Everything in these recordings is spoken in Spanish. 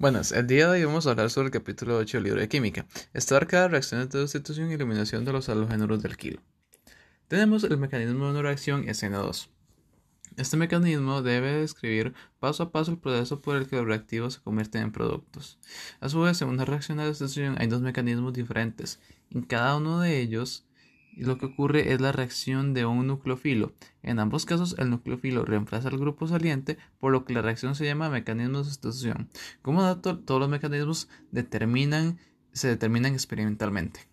Buenas, el día de hoy vamos a hablar sobre el capítulo 8 del libro de química. Está abarcada reacciones de sustitución y eliminación de los halogénuros del kilo. Tenemos el mecanismo de una reacción SN2. Este mecanismo debe describir paso a paso el proceso por el que los reactivos se convierten en productos. A su vez, en una reacción de sustitución hay dos mecanismos diferentes. En cada uno de ellos y lo que ocurre es la reacción de un nucleófilo. En ambos casos, el nucleófilo reemplaza al grupo saliente, por lo que la reacción se llama mecanismo de sustitución. Como dato, todos los mecanismos determinan, se determinan experimentalmente.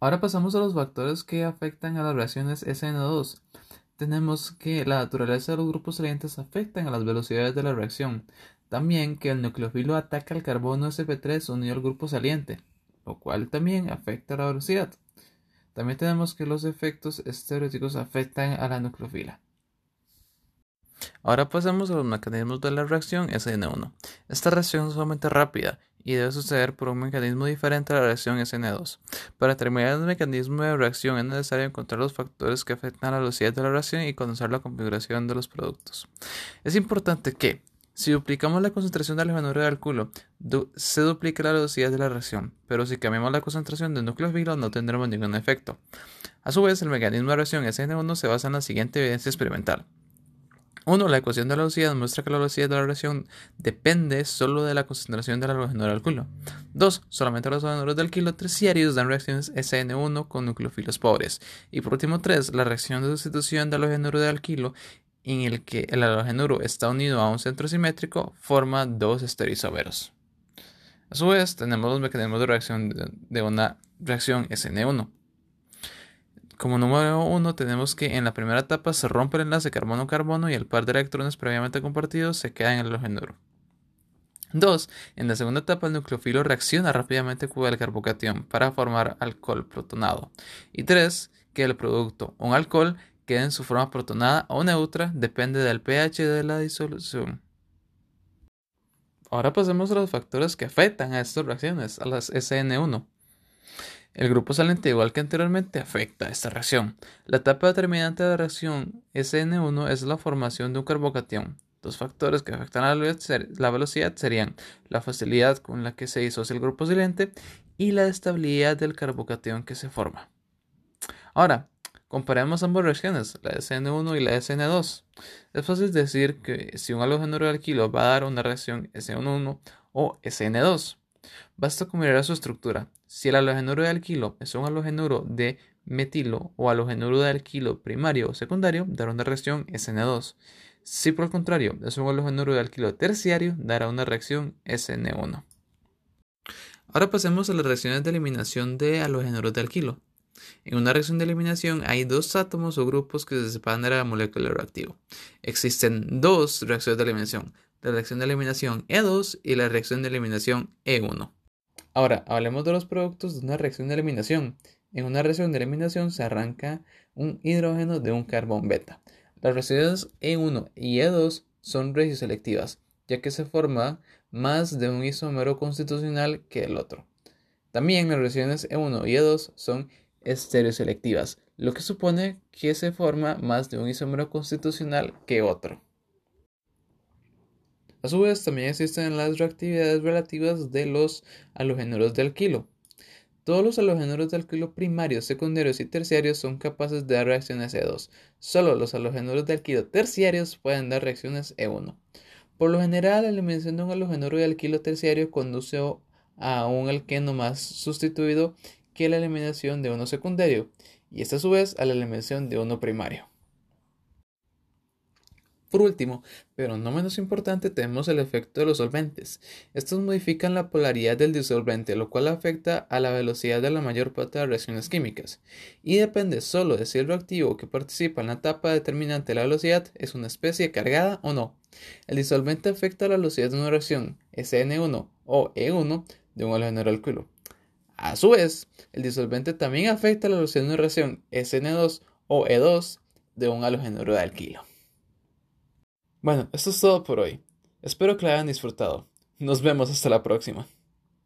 Ahora pasamos a los factores que afectan a las reacciones SN2. Tenemos que la naturaleza de los grupos salientes afectan a las velocidades de la reacción. También que el nucleófilo ataca al carbono sp3 unido al grupo saliente, lo cual también afecta a la velocidad. También tenemos que los efectos estereóticos afectan a la nucleofila. Ahora pasemos a los mecanismos de la reacción SN1. Esta reacción es sumamente rápida y debe suceder por un mecanismo diferente a la reacción SN2. Para determinar el mecanismo de reacción es necesario encontrar los factores que afectan a la velocidad de la reacción y conocer la configuración de los productos. Es importante que, si duplicamos la concentración de halogénuro de alquilo, se duplica la velocidad de la reacción, pero si cambiamos la concentración de nucleófilos no tendremos ningún efecto. A su vez, el mecanismo de reacción SN1 se basa en la siguiente evidencia experimental. 1. La ecuación de la velocidad muestra que la velocidad de la reacción depende solo de la concentración del halogénuro de alquilo. 2. Solamente los halogénuros de alquilo terciarios dan reacciones SN1 con nucleófilos pobres. Y por último 3. La reacción de sustitución del halogénuro de alquilo en el que el halogénuro está unido a un centro simétrico forma dos estereoisómeros. A su vez, tenemos los mecanismos de reacción de una reacción SN1. Como número 1 tenemos que en la primera etapa se rompe el enlace carbono-carbono y el par de electrones previamente compartidos se queda en el halogénuro. 2. En la segunda etapa el nucleófilo reacciona rápidamente con el carbocatión para formar alcohol protonado. Y 3. Que el producto, un alcohol, quede en su forma protonada o neutra, depende del pH de la disolución. Ahora pasemos a los factores que afectan a estas reacciones, a las SN1. El grupo saliente, igual que anteriormente, afecta a esta reacción. La etapa determinante de la reacción SN1 es la formación de un carbocatión. Dos factores que afectan a la velocidad serían la facilidad con la que se disocia el grupo saliente y la estabilidad del carbocatión que se forma. Ahora, Comparemos ambas reacciones, la SN1 y la SN2. Es fácil decir que si un halogénuro de alquilo va a dar una reacción SN1 o SN2. Basta con mirar su estructura. Si el halogénuro de alquilo es un halogénuro de metilo o halogénuro de alquilo primario o secundario, dará una reacción SN2. Si por el contrario es un halogénuro de alquilo terciario, dará una reacción SN1. Ahora pasemos a las reacciones de eliminación de halogénuros de alquilo. En una reacción de eliminación hay dos átomos o grupos que se separan de la molécula reactiva. Existen dos reacciones de eliminación, la reacción de eliminación E2 y la reacción de eliminación E1. Ahora, hablemos de los productos de una reacción de eliminación. En una reacción de eliminación se arranca un hidrógeno de un carbón beta. Las reacciones E1 y E2 son regioselectivas, ya que se forma más de un isómero constitucional que el otro. También las reacciones E1 y E2 son estereoselectivas, lo que supone que se forma más de un isómero constitucional que otro. A su vez, también existen las reactividades relativas de los halogénuros de alquilo. Todos los halogénuros de alquilo primarios, secundarios y terciarios son capaces de dar reacciones E2. Solo los halogénuros de alquilo terciarios pueden dar reacciones E1. Por lo general, la eliminación de un halogénuro de alquilo terciario conduce a un alqueno más sustituido que la eliminación de uno secundario, y esta a su vez a la eliminación de uno primario. Por último, pero no menos importante, tenemos el efecto de los solventes. Estos modifican la polaridad del disolvente, lo cual afecta a la velocidad de la mayor parte de las reacciones químicas. Y depende solo de si el reactivo que participa en la etapa determinante de la velocidad es una especie cargada o no. El disolvente afecta la velocidad de una reacción SN1 o E1 de un halogénuro alquilo. A su vez, el disolvente también afecta la velocidad de una reacción SN2 o E2 de un halogénuro de alquilo. Bueno, esto es todo por hoy. Espero que lo hayan disfrutado. Nos vemos hasta la próxima.